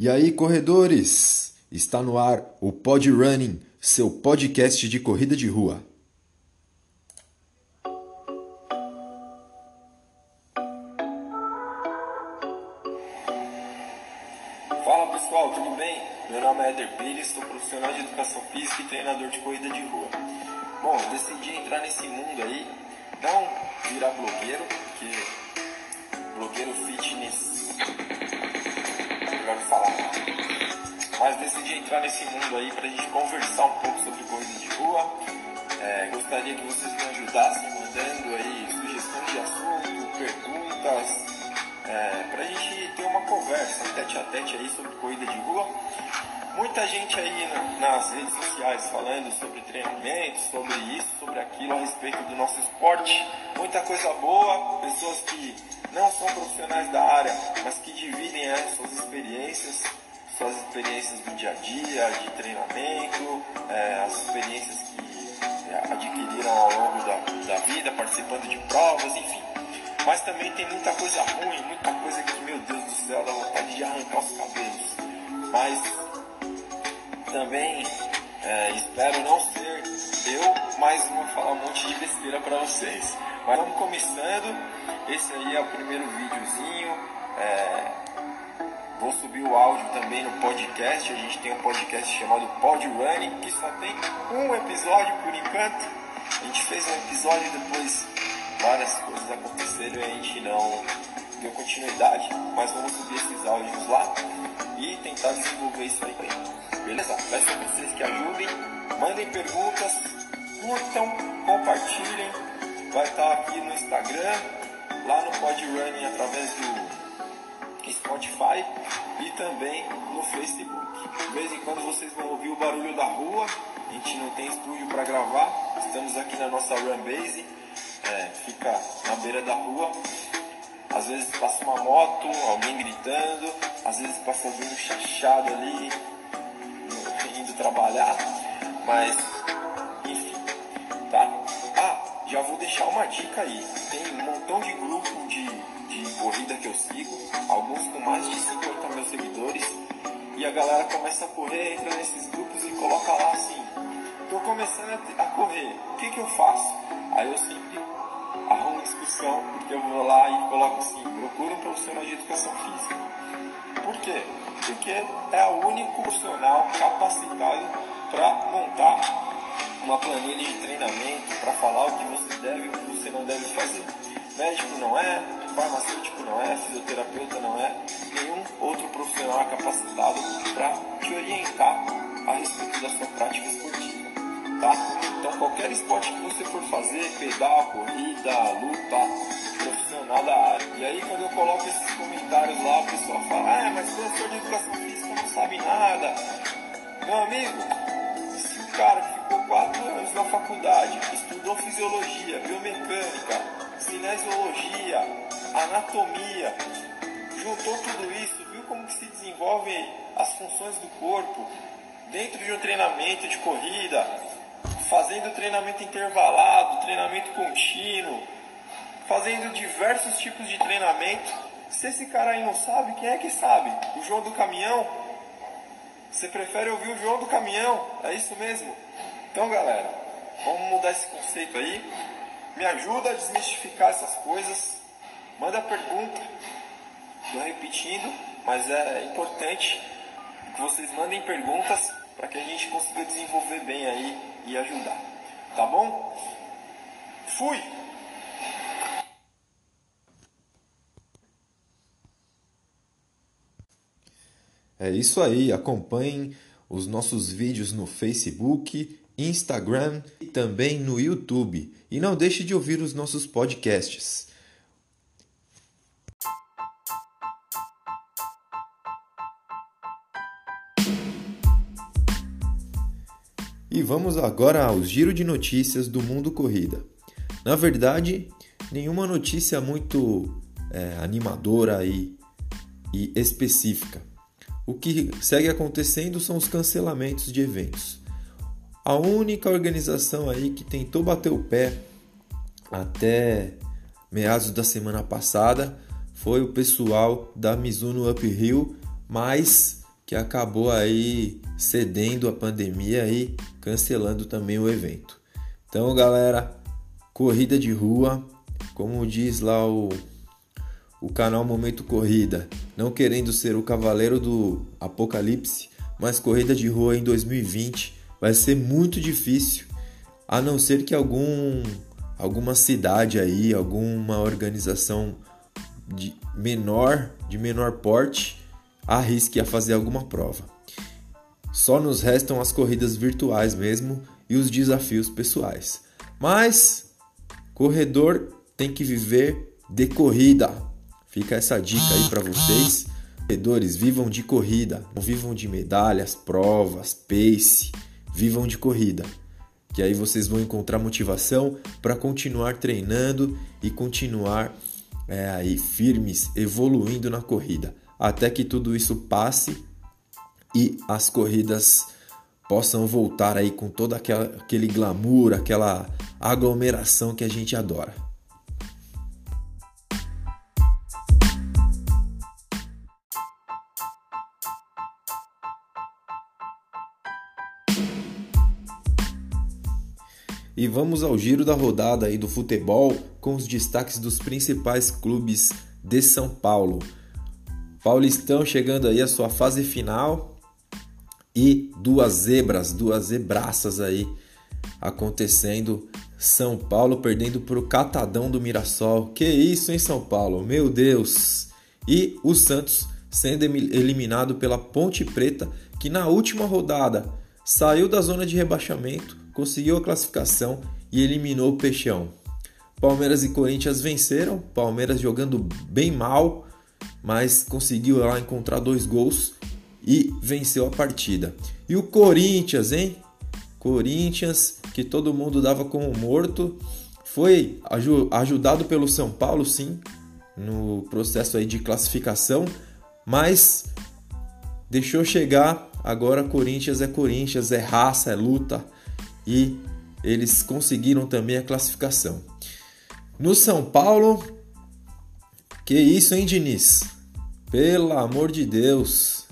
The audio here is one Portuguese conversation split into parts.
E aí, corredores? Está no ar o Pod Running, seu podcast de corrida de rua. Fala pessoal, tudo bem? Meu nome é Eder Pires, sou profissional de educação física e treinador de corrida de rua. Bom, decidi entrar nesse mundo aí, não virar blogueiro, porque blogueiro fitness, melhor falar, mas decidi entrar nesse mundo aí para a gente conversar um pouco sobre corrida de rua. É, gostaria que vocês me ajudassem mandando aí sugestões de assunto, perguntas, é, para a gente ter uma conversa tete a tete aí sobre corrida de rua. Muita gente aí nas redes sociais falando sobre treinamento, sobre isso, sobre aquilo a respeito do nosso esporte. Muita coisa boa, pessoas que não são profissionais da área, mas que dividem é, suas experiências, suas experiências do dia a dia, de treinamento, é, as experiências que é, adquiriram ao longo da, da vida, participando de provas, enfim. Mas também tem muita coisa ruim, muita coisa que, meu Deus do céu, dá vontade de arrancar os cabelos. Mas também é, espero não falar um monte de besteira para vocês. Mas vamos começando. Esse aí é o primeiro videozinho. É, vou subir o áudio também no podcast. A gente tem um podcast chamado Pod Running, que só tem um episódio por enquanto. A gente fez um episódio depois várias coisas aconteceram e a gente não deu continuidade, mas vamos subir esses áudios lá e tentar desenvolver isso aí. Beleza? Peço a vocês que ajudem, mandem perguntas, curtam, compartilhem. Vai estar aqui no Instagram, lá no Podrunning através do Spotify e também no Facebook. De vez em quando vocês vão ouvir o barulho da rua. A gente não tem estúdio para gravar. Estamos aqui na nossa Run Base é, fica na beira da rua. Às vezes passa uma moto, alguém gritando, às vezes passa alguém chachado ali, indo trabalhar, mas já vou deixar uma dica aí. Tem um montão de grupo de, de corrida que eu sigo, alguns com mais de 50 mil seguidores, e a galera começa a correr, entra nesses grupos e coloca lá assim, tô começando a correr, o que que eu faço? Aí eu sempre arrumo discussão, porque eu vou lá e coloco assim, procura um profissional de educação física. Por quê? Porque é o único profissional capacitado para montar uma planilha de treinamento, para falar o que você deve e o que você não deve fazer. Médico não é, farmacêutico não é, fisioterapeuta não é, nenhum outro profissional é capacitado para te orientar a respeito da sua prática esportiva. Tá? Então qualquer esporte que você for fazer, pedal, corrida, luta, profissional da área. E aí quando eu coloco esses comentários lá, o pessoal fala, ah, mas professor de educação física não sabe nada. Meu amigo, se o cara fisiologia, biomecânica, cinesiologia, anatomia, juntou tudo isso, viu como que se desenvolvem as funções do corpo dentro de um treinamento de corrida, fazendo treinamento intervalado, treinamento contínuo, fazendo diversos tipos de treinamento. Se esse cara aí não sabe, quem é que sabe? O João do caminhão? Você prefere ouvir o João do caminhão? É isso mesmo? Então, galera, vamos mudar esse conceito aí. Me ajuda a desmistificar essas coisas. Manda pergunta. Estou repetindo, mas é importante que vocês mandem perguntas para que a gente consiga desenvolver bem aí e ajudar. Tá bom? Fui! É isso aí, acompanhem os nossos vídeos no Facebook, Instagram e também no YouTube. E não deixe de ouvir os nossos podcasts. E vamos agora ao giro de notícias do mundo corrida. Na verdade, nenhuma notícia muito é, animadora e, e específica. O que segue acontecendo são os cancelamentos de eventos. A única organização aí que tentou bater o pé até meados da semana passada foi o pessoal da Mizuno Uphill, mas que acabou aí cedendo a pandemia e cancelando também o evento. Então, galera, corrida de rua, como diz lá o, o canal Momento Corrida, não querendo ser o cavaleiro do apocalipse, mas corrida de rua em 2020 vai ser muito difícil, a não ser que algum alguma cidade aí, alguma organização de menor, de menor porte, arrisque a fazer alguma prova. Só nos restam as corridas virtuais mesmo e os desafios pessoais. Mas corredor tem que viver de corrida. Fica essa dica aí para vocês. Corredores, vivam de corrida, não vivam de medalhas, provas, pace, vivam de corrida. Que aí vocês vão encontrar motivação para continuar treinando e continuar é, aí firmes, evoluindo na corrida, até que tudo isso passe e as corridas possam voltar aí com todo aquele glamour, aquela aglomeração que a gente adora. E vamos ao giro da rodada aí do futebol com os destaques dos principais clubes de São Paulo. Paulistão chegando aí à sua fase final e duas zebras, duas zebraças aí acontecendo. São Paulo perdendo para o Catadão do Mirassol. Que isso em São Paulo, meu Deus! E o Santos sendo eliminado pela Ponte Preta, que na última rodada saiu da zona de rebaixamento conseguiu a classificação e eliminou o Peixão. Palmeiras e Corinthians venceram, Palmeiras jogando bem mal, mas conseguiu lá encontrar dois gols e venceu a partida. E o Corinthians, hein? Corinthians, que todo mundo dava como morto, foi ajudado pelo São Paulo, sim, no processo aí de classificação, mas deixou chegar. Agora Corinthians é Corinthians, é raça, é luta e eles conseguiram também a classificação. No São Paulo, que isso, hein, Diniz? Pelo amor de Deus.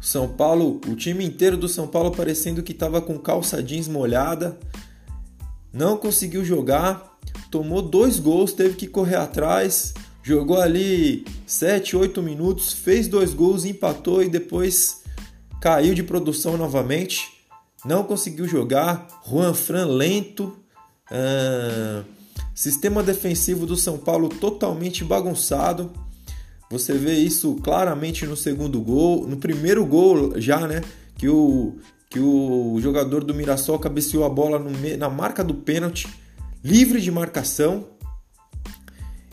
São Paulo, o time inteiro do São Paulo parecendo que estava com calça jeans molhada, não conseguiu jogar, tomou dois gols, teve que correr atrás, jogou ali 7, 8 minutos, fez dois gols, empatou e depois caiu de produção novamente não conseguiu jogar. Juan Fran lento. Uh, sistema defensivo do São Paulo totalmente bagunçado. Você vê isso claramente no segundo gol, no primeiro gol já, né? Que o, que o jogador do Mirassol cabeceou a bola no, na marca do pênalti, livre de marcação.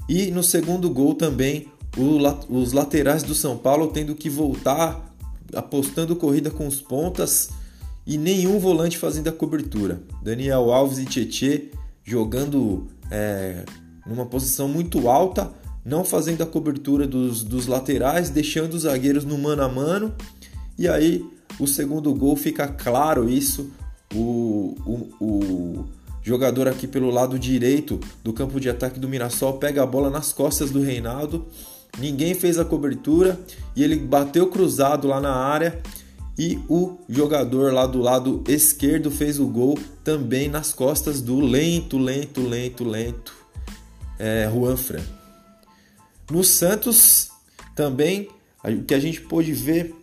E no segundo gol também, o, os laterais do São Paulo tendo que voltar, apostando corrida com os pontas e nenhum volante fazendo a cobertura. Daniel Alves e Tietê jogando é, numa posição muito alta, não fazendo a cobertura dos, dos laterais, deixando os zagueiros no mano a mano. E aí o segundo gol fica claro isso. O, o, o jogador aqui pelo lado direito do campo de ataque do Mirassol pega a bola nas costas do Reinaldo. Ninguém fez a cobertura e ele bateu cruzado lá na área e o jogador lá do lado esquerdo fez o gol também nas costas do lento, lento, lento, lento é, Juan Fran. No Santos também o que a gente pôde ver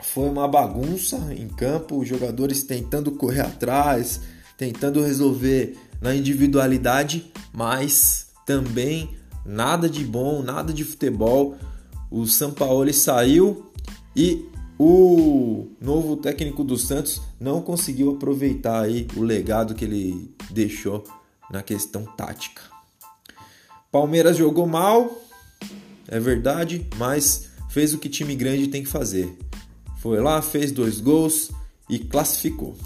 foi uma bagunça em campo, os jogadores tentando correr atrás, tentando resolver na individualidade, mas também nada de bom, nada de futebol. O Sampaoli saiu e o novo técnico do Santos não conseguiu aproveitar aí o legado que ele deixou na questão tática. Palmeiras jogou mal, é verdade, mas fez o que time grande tem que fazer. Foi lá, fez dois gols e classificou.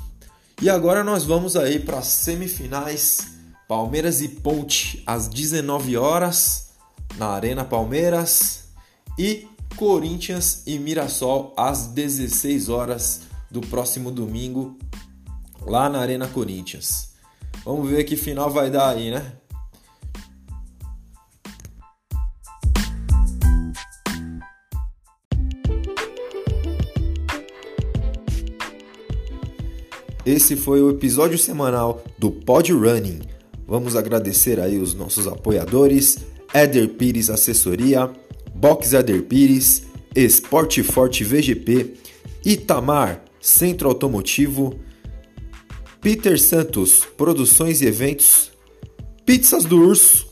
E agora nós vamos aí para as semifinais Palmeiras e Ponte às 19 horas na Arena Palmeiras e Corinthians e Mirassol às 16 horas do próximo domingo lá na Arena Corinthians. Vamos ver que final vai dar aí, né? Esse foi o episódio semanal do Pod Running. Vamos agradecer aí os nossos apoiadores, Eder Pires Assessoria, Box Eder Pires, Esporte Forte VGP, Itamar Centro Automotivo, Peter Santos Produções e Eventos, Pizzas do Urso,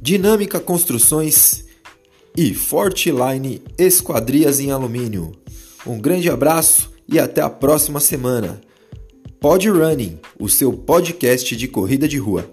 Dinâmica Construções e Fortline Esquadrias em Alumínio. Um grande abraço e até a próxima semana. Pod Running, o seu podcast de corrida de rua.